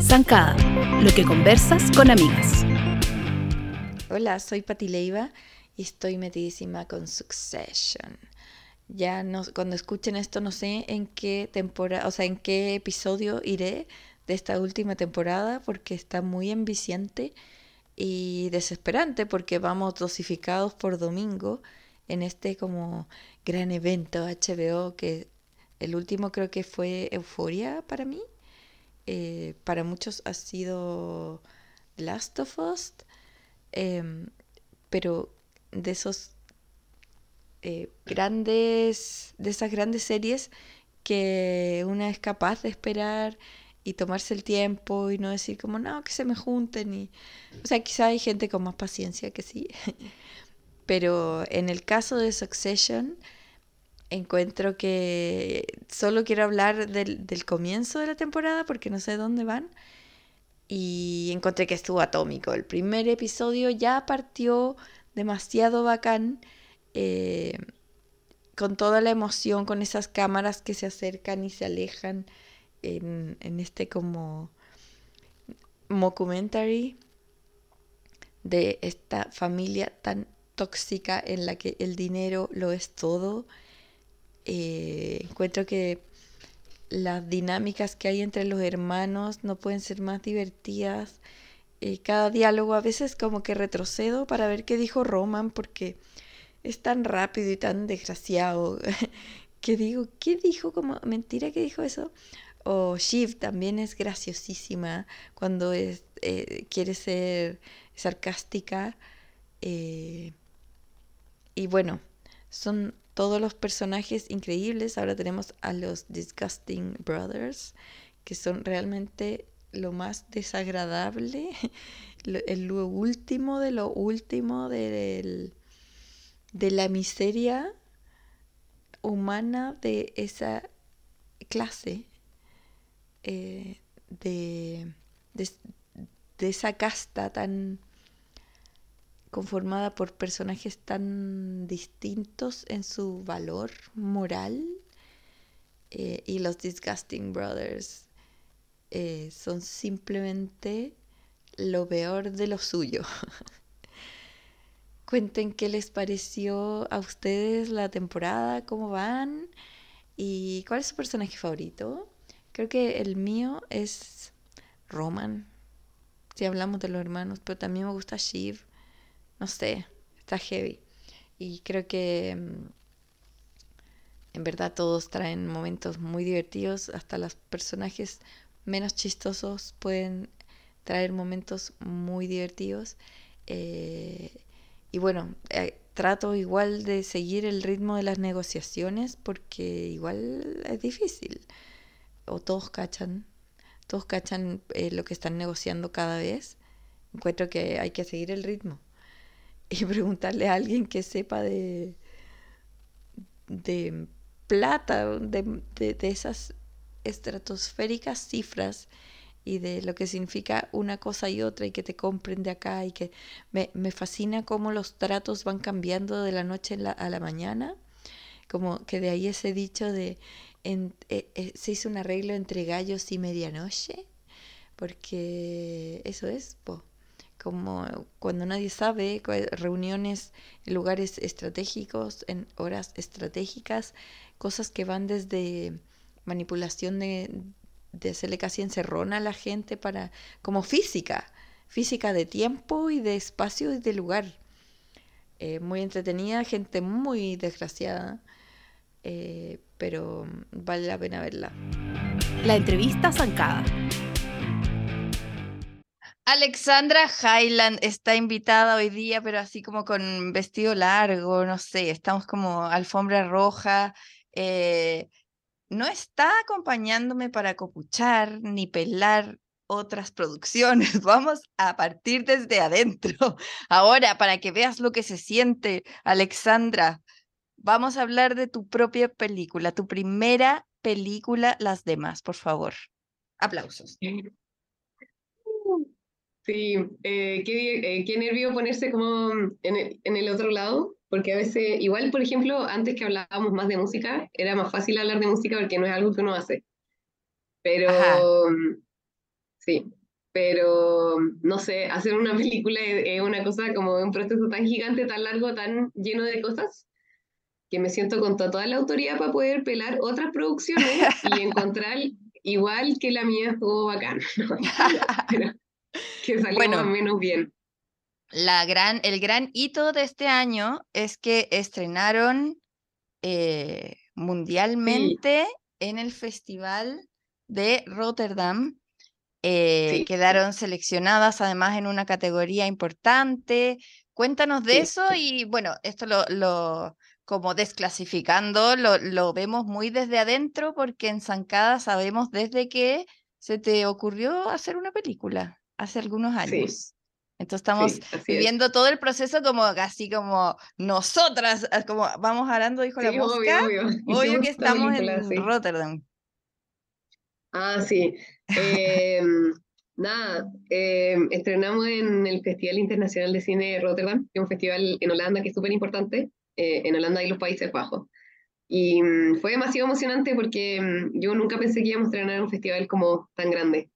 Zancada, lo que conversas con amigas. Hola, soy Pati Leiva y estoy metidísima con Succession. Ya cuando escuchen esto no sé en qué temporada, o sea, en qué episodio iré de esta última temporada porque está muy enviciante y desesperante porque vamos dosificados por domingo en este como gran evento HBO que el último creo que fue Euforia para mí. Eh, para muchos ha sido Last of Us, em, pero de esos eh, grandes, de esas grandes series que una es capaz de esperar y tomarse el tiempo y no decir como no, que se me junten y o sea, quizá hay gente con más paciencia que sí. Pero en el caso de Succession encuentro que solo quiero hablar del, comienzo de la temporada porque no sé dónde van y encontré que estuvo atómico. El primer episodio ya partió demasiado bacán, eh, con toda la emoción, con esas cámaras que se acercan y se alejan en, en este como mockumentary de esta familia tan tóxica en la que el dinero lo es todo. Eh, encuentro que las dinámicas que hay entre los hermanos no pueden ser más divertidas. Eh, cada diálogo a veces como que retrocedo para ver qué dijo Roman porque es tan rápido y tan desgraciado que digo, ¿qué dijo? Como mentira que dijo eso. O Shiv también es graciosísima cuando es, eh, quiere ser sarcástica. Y bueno, son todos los personajes increíbles. Ahora tenemos a los Disgusting Brothers, que son realmente lo más desagradable, lo, último de lo último de, de la miseria humana de esa clase, eh, de, de esa casta tan conformada por personajes tan distintos en su valor moral. Eh, y los Disgusting Brothers eh, son simplemente lo peor de lo suyo. Cuenten qué les pareció a ustedes la temporada, cómo van y cuál es su personaje favorito. Creo que el mío es Roman, si hablamos de los hermanos, pero también me gusta Shiv no sé, está heavy. Y creo que mm, en verdad todos traen momentos muy divertidos, hasta los personajes menos chistosos pueden traer momentos muy divertidos. Eh, y bueno, eh, trato igual de seguir el ritmo de las negociaciones porque igual es difícil. O todos cachan, todos cachan eh, lo que están negociando cada vez. Encuentro que hay que seguir el ritmo y preguntarle a alguien que sepa de, de plata, de, esas estratosféricas cifras y de lo que significa una cosa y otra y que te compren de acá y que me, fascina cómo los tratos van cambiando de la noche a la mañana, como que de ahí ese dicho de eh, eh, se hizo un arreglo entre gallos y medianoche, porque eso es, como cuando nadie sabe, reuniones en lugares estratégicos, en horas estratégicas, cosas que van desde manipulación de, de hacerle casi encerrona a la gente para, como física, física de tiempo y de espacio y de lugar. Eh, muy entretenida, gente muy desgraciada, eh, pero vale la pena verla. La entrevista zancada. Alexandra Highland está invitada hoy día, pero así como con vestido largo, no sé, estamos como alfombra roja. Eh, no está acompañándome para copuchar ni pelar otras producciones. Vamos a partir desde adentro. Ahora, para que veas lo que se siente, Alexandra, vamos a hablar de tu propia película, tu primera película, las demás, por favor. Aplausos. Sí, eh, qué, eh, qué, nervio ponerse como en el, en el, otro lado, porque a veces, igual, por ejemplo, antes que hablábamos más de música, era más fácil hablar de música porque no es algo que uno hace. Pero, sí, pero no sé, hacer una película es una cosa como un proceso tan gigante, tan largo, tan lleno de cosas, que me siento con toda la autoridad para poder pelar otras producciones y encontrar igual que la mía estuvo bacán, que salió más o menos bien. La gran, el gran hito de este año es que estrenaron eh, mundialmente en el Festival de Rotterdam. Eh, quedaron seleccionadas además en una categoría importante. Cuéntanos de eso y bueno, esto lo, lo como desclasificando, lo, lo, vemos muy desde adentro porque en Zancada sabemos desde que se te ocurrió hacer una película hace algunos años. Entonces estamos viviendo todo el proceso como así como nosotras, ah, como vamos hablando, dijo la mosca. Obvio, obvio. que estamos en Rotterdam. Ah, sí. Em, nada, em, estrenamos en el Festival Internacional de Cine de Rotterdam, que es un festival en Holanda que es súper importante, eh, en Holanda y los Países Bajos. Y mm, fue demasiado emocionante porque mm, yo nunca pensé que íbamos a estrenar un festival como tan grande.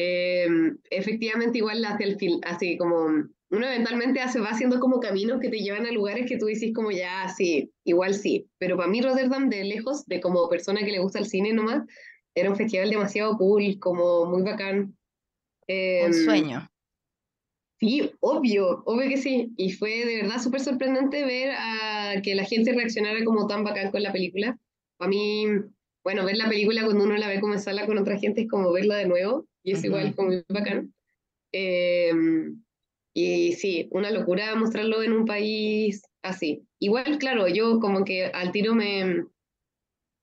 Em, efectivamente, igual hacia el fin, así como uno eventualmente hace, va haciendo como caminos que te llevan a lugares que tú dices como ya, sí, igual sí. Pero para mí Rotterdam, de lejos, de como persona que le gusta el cine nomás, era un festival demasiado cool, como muy bacán. un em, sueño. Sí, obvio, obvio que sí. Y fue de verdad súper sorprendente ver a que la gente reaccionara como tan bacán con la película. Para mí, bueno, ver la película cuando uno la ve comenzarla con otra gente es como verla de nuevo y es igual como muy bacán. Em, y sí, una locura mostrarlo en un país así. Igual, claro, yo como que al tiro me,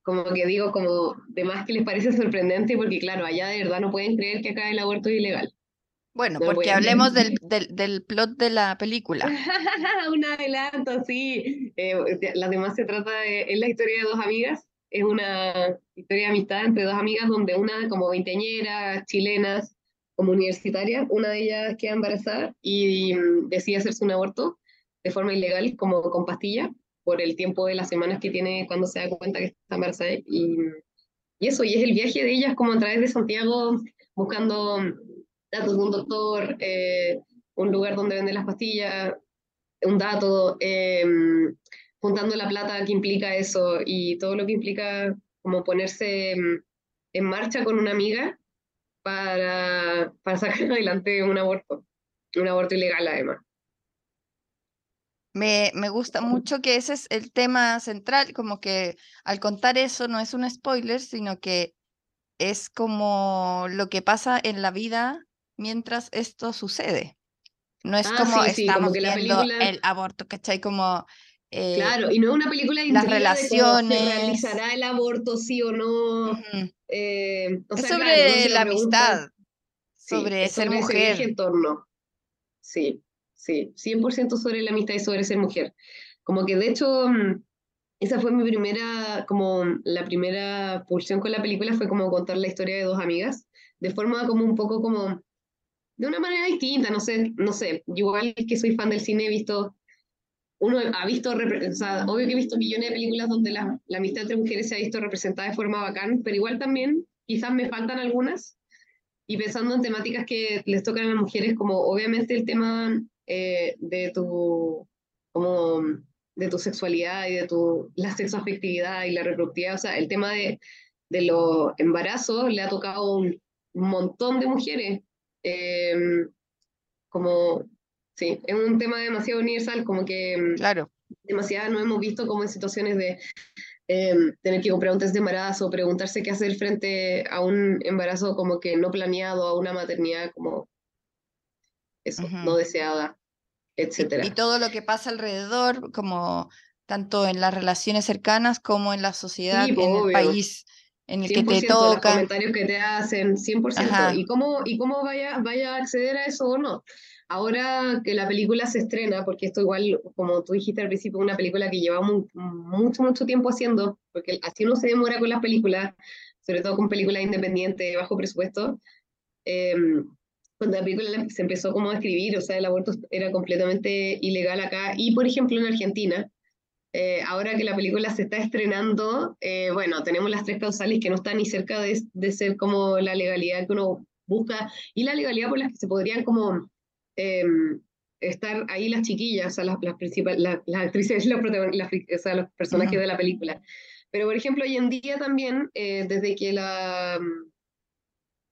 como que digo, como de más que les parece sorprendente, porque claro, allá de verdad no pueden creer que acá el aborto es ilegal. Bueno, porque hablemos del, del, del, plot de la película. Un adelanto, sí. Eh, la demás se trata de, es la historia de dos amigas es una historia de amistad entre dos amigas donde una como veinteañera, chilenas, como universitaria, una de ellas queda embarazada y mm, decide hacerse un aborto de forma ilegal, como con pastilla, por el tiempo de las semanas que tiene cuando se da cuenta que está embarazada. Y, y eso, y es el viaje de ellas como a través de Santiago, buscando datos de un doctor, eh, un lugar donde venden las pastillas, un dato, eh, juntando la plata que implica eso y todo lo que implica como ponerse en, marcha con una amiga para, para sacar adelante un aborto, un aborto ilegal además. Me, me, gusta mucho que ese es el tema central, como que al contar eso no es un spoiler, sino que es como lo que pasa en la vida mientras esto sucede. No es ah, como estamos viendo el aborto, ¿cachai? Como eh, claro, y no es una película de las relaciones. De se realizará el aborto, sí o no. Eh, es sobre la amistad, sobre ser mujer. Ese entorno. Sí, sí, 100% sobre la amistad y sobre ser mujer. Como que de hecho, mm, esa fue mi primera, como la primera pulsión con la película fue como contar la historia de dos amigas, de forma como un poco como, de una manera distinta, no sé, no sé, igual que soy fan del cine, he visto uno ha visto, o sea, obvio que he visto millones de películas donde la, la, amistad entre mujeres se ha visto representada de forma bacán, pero igual también quizás me faltan algunas. Y pensando en temáticas que les tocan a las mujeres, como obviamente el tema eh, de tu como de tu sexualidad y de tu la sexoafectividad y la reproductividad, o sea, el tema de, de los embarazos le ha tocado un, montón de mujeres. Eh, como Sí, es un tema demasiado universal, como que mm, claro. demasiado no hemos visto como en situaciones de em, tener que comprar un test de embarazo, preguntarse qué hacer frente a un embarazo como que no planeado, a una maternidad como eso, no deseada, etcétera. Y, todo lo que pasa alrededor, como tanto en las relaciones cercanas como en la sociedad, en el país en el que te toca. Los comentarios que te hacen, 100%. Y cómo, y cómo vaya, vaya a acceder a eso o no. Ahora que la película se estrena, porque esto igual, como tú dijiste al principio, una película que lleva mucho, mucho tiempo haciendo, porque así uno se demora con las películas, sobre todo con películas independientes, bajo presupuesto. Em, cuando la película se empezó como a escribir, o sea, el aborto era completamente ilegal acá. Y, por ejemplo, en Argentina, eh, ahora que la película se está estrenando, eh, bueno, tenemos las tres causales que no están ni cerca de, de, ser como la legalidad que uno busca y la legalidad por la que se podrían como em, estar ahí las chiquillas, o sea, las, las, principales, las, actrices, los o sea, los personajes de la película. Pero, por ejemplo, hoy en día también, eh, desde que la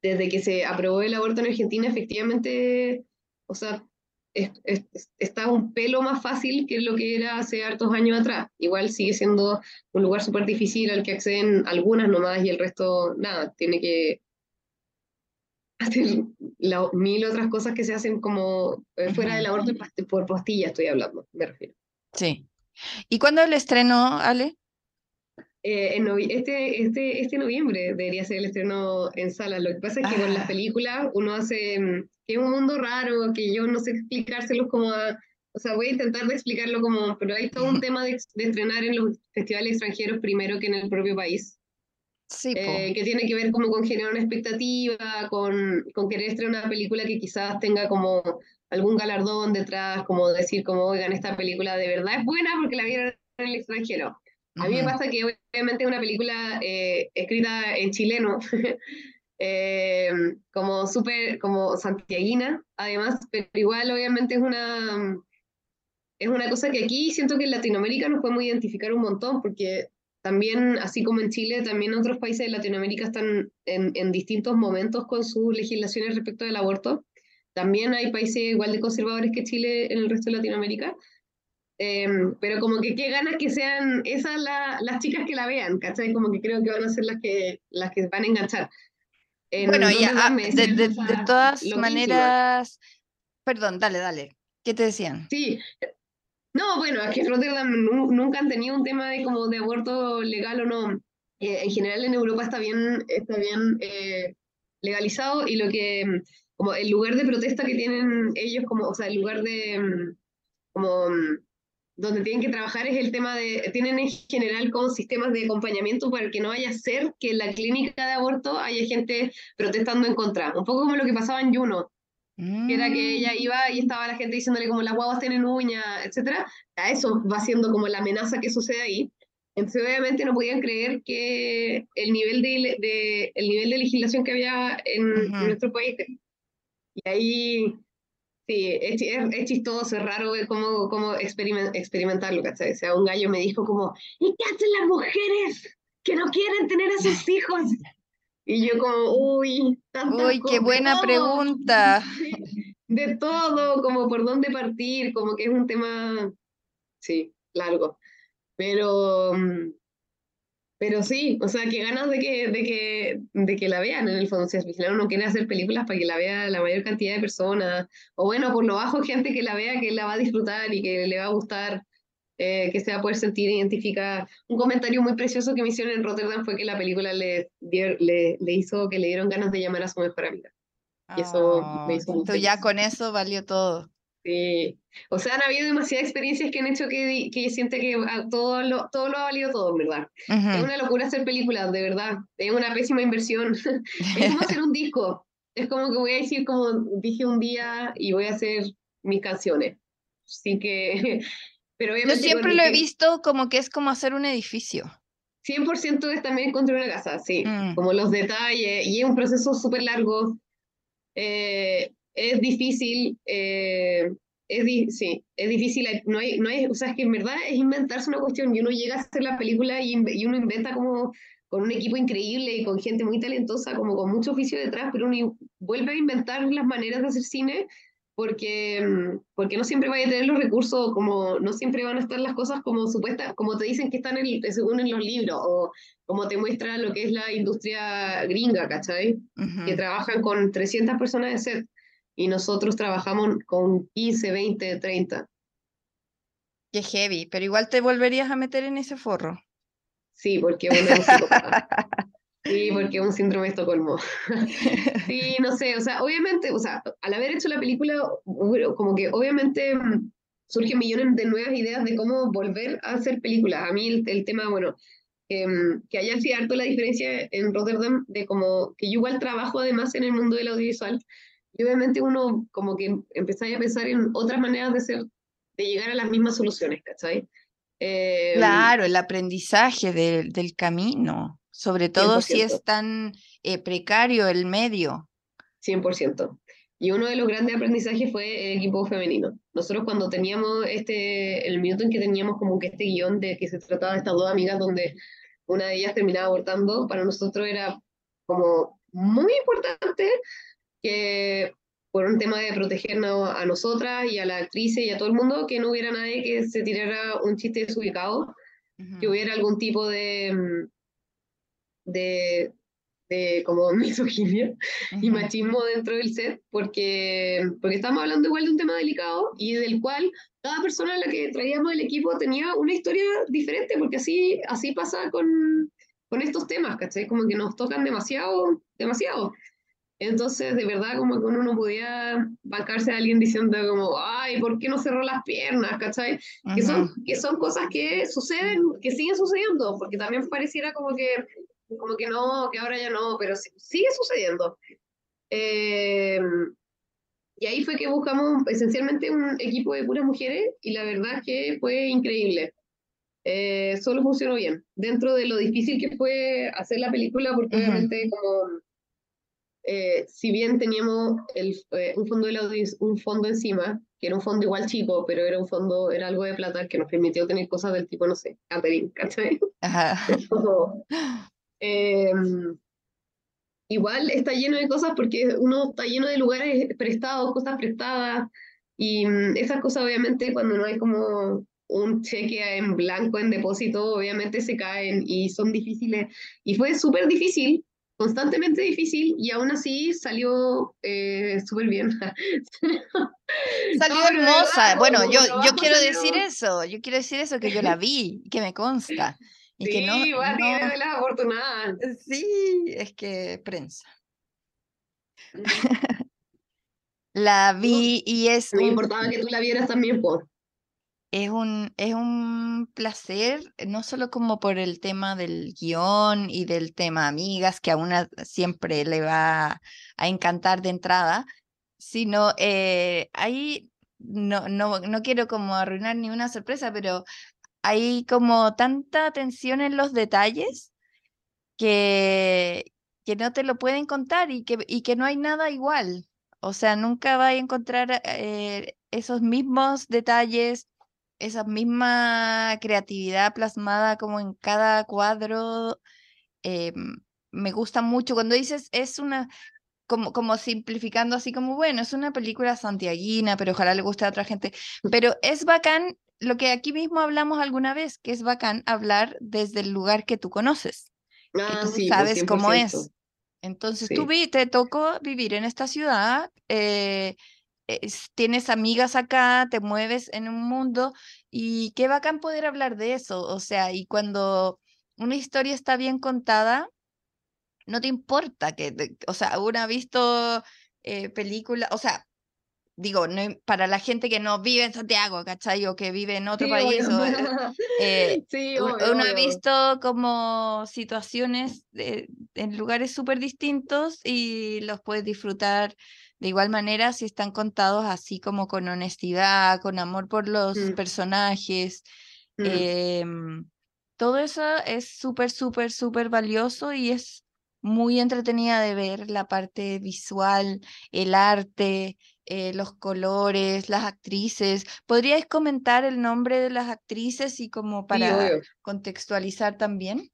desde que se aprobó el aborto en Argentina, efectivamente, o sea, está un pelo más fácil que lo que era hace hartos años atrás. Igual sigue siendo un lugar súper difícil al que acceden algunas nomás y el resto, nada, tiene que hacer la, mil otras cosas que se hacen como eh, fuera del aborto por postilla, estoy hablando, me refiero. Sí. ¿Y cuándo el estreno, Ale? Eh, en este, este, este noviembre debería ser el estreno en salas. Lo que pasa es que con las ah. películas uno hace mm, que es un mundo raro, que yo no sé explicárselos como a, o sea, voy a intentar de explicarlo como, pero hay todo un tema de, de estrenar en los festivales extranjeros primero que en el propio país. Sí, eh, que tiene que ver como con generar una expectativa, con, con querer estrenar una película que quizás tenga como algún galardón detrás, como decir como, oigan, esta película de verdad es buena porque la vieron en el extranjero. A mí me pasa que obviamente es una película eh, escrita en chileno, eh, como súper, como santiaguina, además, pero igual obviamente es una, es una cosa que aquí siento que en Latinoamérica nos podemos identificar un montón, porque también, así como en Chile, también otros países de Latinoamérica están en, en distintos momentos con sus legislaciones respecto del aborto. También hay países igual de conservadores que Chile en el resto de Latinoamérica. Em, pero como que qué ganas que sean esas las chicas que la vean, ¿cachai? Como que creo que van a ser las que, las que van a enganchar. bueno, ya, ah, de, de, todas maneras, perdón, dale, dale, ¿qué te decían? Sí, no, bueno, aquí en Rotterdam nunca han tenido un tema de como de aborto legal o no. Eh, en general en Europa está bien, está bien eh, legalizado y lo que, como el lugar de protesta que tienen ellos, como, o sea, el lugar de, como donde tienen que trabajar es el tema de, tienen en general como sistemas de acompañamiento para que no vaya a ser que en la clínica de aborto haya gente protestando en contra. Un poco como lo que pasaba en Juno, que era que ella mm. iba y estaba la gente diciéndole como las guaguas tienen uñas, etc. A eso va siendo como la amenaza que sucede ahí. Entonces obviamente no podían creer que el nivel de, de el nivel de legislación que había en, nuestro país. Y ahí Sí, es, es, chistoso, es raro cómo, cómo experimentarlo, ¿cachai? O sea, un gallo me dijo como, ¿y qué hacen las mujeres que no quieren tener a sus hijos? Y yo como, uy, Uy, qué buena pregunta. De todo, como por dónde partir, como que es un tema, sí, largo. Pero, mm, pero sí, o sea, qué ganas de que, de que, de que la vean en el fondo. Si al final uno quiere hacer películas para que la vea la mayor cantidad de personas, o bueno, por lo bajo, gente que la vea, que la va a disfrutar y que le va a gustar, eh, que se va a poder sentir identificada. Un comentario muy precioso que me hicieron en Rotterdam fue que la película le, le, le hizo que le dieron ganas de llamar a su mejor amiga. Y eso me hizo ah, Ya con eso valió todo. Sí. O sea, han habido demasiadas experiencias que han hecho que, que siente que todo lo, todo lo ha valido todo, verdad. Es una locura hacer películas, de verdad. Es una pésima inversión. es como hacer un disco. Es como que voy a decir, como dije un día, y voy a hacer mis canciones. Así que. Pero Yo siempre lo he visto como que es como hacer un edificio. 100% es también construir una casa, sí. Mm. Como los detalles. Y es un proceso súper largo. Eh, es difícil, eh, es, sí, es difícil, no hay, no hay, o sea, es que en verdad es inventarse una cuestión y uno llega a hacer la película y, y uno inventa como con un equipo increíble y con gente muy talentosa, como con mucho oficio detrás, pero uno vuelve a inventar las maneras de hacer cine porque, mm, porque no siempre vaya a tener los recursos, como no siempre van a estar las cosas como supuestas, como te dicen que están en, según en los libros, o como te muestra lo que es la industria gringa, ¿cachai? Que trabajan con 300 personas de set y nosotros trabajamos con 15, 20, 30. Qué heavy, pero igual te volverías a meter en ese forro. Sí, porque es Sí, porque es un síndrome de Estocolmo. sí, no sé, o sea, obviamente, o sea, al haber hecho la película, como que obviamente mm, surgen millones de nuevas ideas de cómo volver a hacer películas. A mí el, tema, bueno, mm, que haya sido harto la diferencia en Rotterdam de como que yo igual trabajo además en el mundo del audiovisual y obviamente uno como que empezáis a pensar en otras maneras de ser, de llegar a las mismas soluciones, ¿cachai? Eh, claro, el aprendizaje del camino, sobre todo si es tan eh, precario el medio. 100%. Y uno de los grandes aprendizajes fue el equipo femenino. Nosotros cuando teníamos este, el minuto en que teníamos como que este guion de que se trataba de estas dos amigas donde una de ellas terminaba abortando, para nosotros era como muy importante que por un tema de protegernos a nosotras y a la actriz y a todo el mundo, que no hubiera nadie que se tirara un chiste desubicado, que hubiera algún tipo de, mm, de, de como misoginia y machismo dentro del set, porque, porque estamos hablando igual de un tema delicado y del cual cada persona a la que traíamos el equipo tenía una historia diferente, porque así, así pasa con, con estos temas, ¿cachai? Como que nos tocan demasiado, demasiado. Entonces, de verdad, como que uno no podía bancarse a alguien diciendo como, ay, ¿por qué no cerró las piernas? ¿Cachai? que, son, que son cosas que suceden, que siguen sucediendo, porque también pareciera como que, como que no, que ahora ya no, pero sigue sucediendo. Em, y ahí fue que buscamos esencialmente un equipo de puras mujeres y la verdad es que fue increíble. Eh, solo funcionó bien. Dentro de lo difícil que fue hacer la película, porque obviamente como eh, si bien teníamos el, eh, un, fondo de un fondo encima, que era un fondo igual chico, pero era un fondo, era algo de plata que nos permitió tener cosas del tipo, no sé, catering, ¿cachai? Em, igual está lleno de cosas porque uno está lleno de lugares prestados, cosas prestadas, y mm, esas cosas obviamente cuando no hay como un cheque en blanco en depósito, obviamente se caen y son difíciles. Y fue súper difícil constantemente difícil y aún así salió eh, súper bien. Salió hermosa. bueno, yo, yo quiero decir eso, yo quiero decir eso, que yo la vi, que me consta. Y sí, que no, no... de las afortunadas. Sí, es que prensa. la vi y es... Me importaba que tú la vieras también, por es un, es un placer, no solo como por el tema del guion y del tema amigas, que a una siempre le va a encantar de entrada, sino eh, ahí no, no, no quiero como arruinar ni una sorpresa, pero hay como tanta atención en los detalles que, que no te lo pueden contar y que, y que no hay nada igual. O sea, nunca vas a encontrar eh, esos mismos detalles, esa misma creatividad plasmada como en cada cuadro. Em, me gusta mucho cuando dices es una, como, como simplificando así como, bueno, es una película santiaguina, pero ojalá le guste a otra gente. Pero es bacán lo que aquí mismo hablamos alguna vez, que es bacán hablar desde el lugar que tú conoces. que ah, tú pues, sabes cómo es. Entonces tú vi, te tocó vivir en esta ciudad, eh, tienes amigas acá, te mueves en un mundo y qué bacán poder hablar de eso. O sea, y cuando una historia está bien contada, no te importa que, o sea, uno ha visto eh, películas, o sea, digo, no, para la gente que no vive en Santiago, ¿cachai? O que vive en otro país. Eh, sí, uno ha visto como situaciones en lugares súper distintos y los puedes disfrutar de igual manera si están contados así como con honestidad, con amor por los mm. personajes. Mm. Em, todo eso es súper, súper, súper valioso y es muy entretenida de ver la parte visual, el arte, eh, los colores, las actrices. ¿Podríais comentar el nombre de las actrices y como para contextualizar también?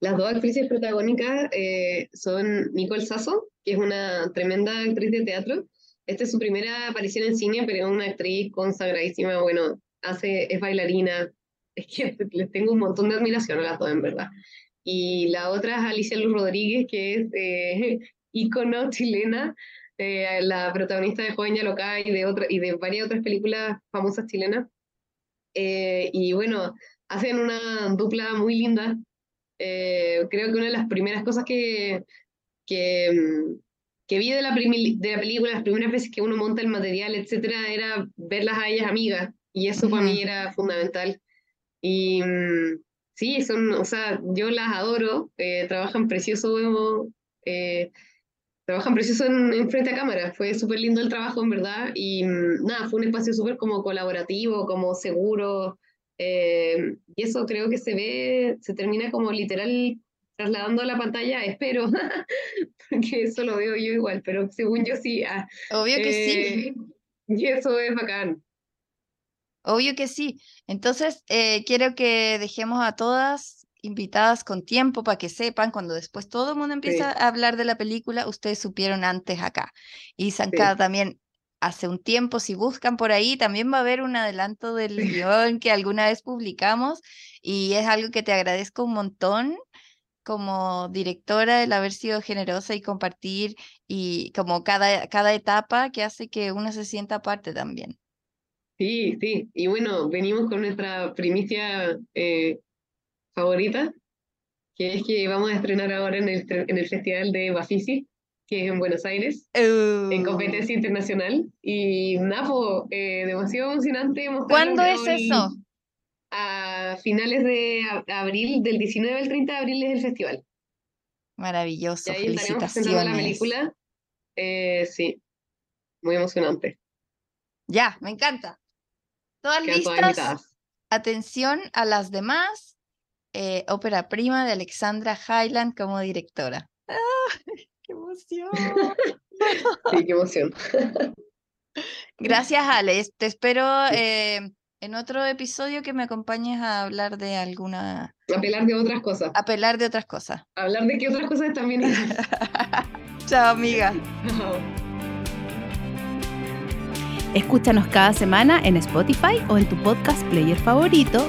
Las dos actrices protagónicas eh, son Nicole Sasso, que es una tremenda actriz de teatro. Esta es su primera aparición en cine, pero es una actriz consagradísima. Bueno, hace, es bailarina. Es que les tengo un montón de admiración a las dos, en verdad. Y la otra es Alicia Luz Rodríguez, que es eh, ícono chilena, eh, la protagonista de Joven Yalocá y de, otra, y de varias otras películas famosas chilenas. Eh, y bueno, hacen una dupla muy linda. Eh, creo que una de las primeras cosas que, que, mm, que vi de la, de la película, las primeras veces que uno monta el material, etcétera, era verlas a ellas amigas. Y eso para mí era fundamental. Y mm, sí, son, o sea, yo las adoro, trabajan precioso. Eh, trabajan precioso en, frente a cámara. Fue súper lindo el trabajo, en verdad. Y mm, nada, fue un espacio súper como colaborativo, como seguro. Eh, y eso creo que se ve, se termina como literal trasladando a la pantalla, espero, porque eso lo veo yo igual, pero según yo sí. Ah, Obvio que sí. Eh, y eso es bacán. Obvio que sí. Entonces, eh, quiero que dejemos a todas invitadas con tiempo para que sepan, cuando después todo el mundo empieza a hablar de la película, ustedes supieron antes acá. Y Zancada también hace un tiempo, si buscan por ahí, también va a haber un adelanto del guion que alguna vez publicamos y es algo que te agradezco un montón como directora el haber sido generosa y compartir y como cada, cada etapa que hace que uno se sienta parte también. Sí, sí, y bueno, venimos con nuestra primicia eh, favorita, que es que vamos a estrenar ahora en el, en el Festival de Bafisi, que es en Buenos Aires, en uh. competencia internacional. Y Napo, eh, demasiado emocionante. ¿Cuándo es eso? A finales de abril, del 19 al 30 de abril es el festival. Maravilloso, y ahí felicitaciones. la película. Eh, sí, muy emocionante. Ya, me encanta. Todas listas. Atención a las demás eh, ópera prima de Alexandra Highland como directora. ¡Ah! ¡Qué emoción! sí, qué emoción. Gracias, Alex. Te espero eh, en otro episodio que me acompañes a hablar de alguna. Apelar de otras cosas. Apelar de otras cosas. Hablar de qué otras cosas también. Chao, amiga. Escúchanos cada semana en Spotify o en tu podcast player favorito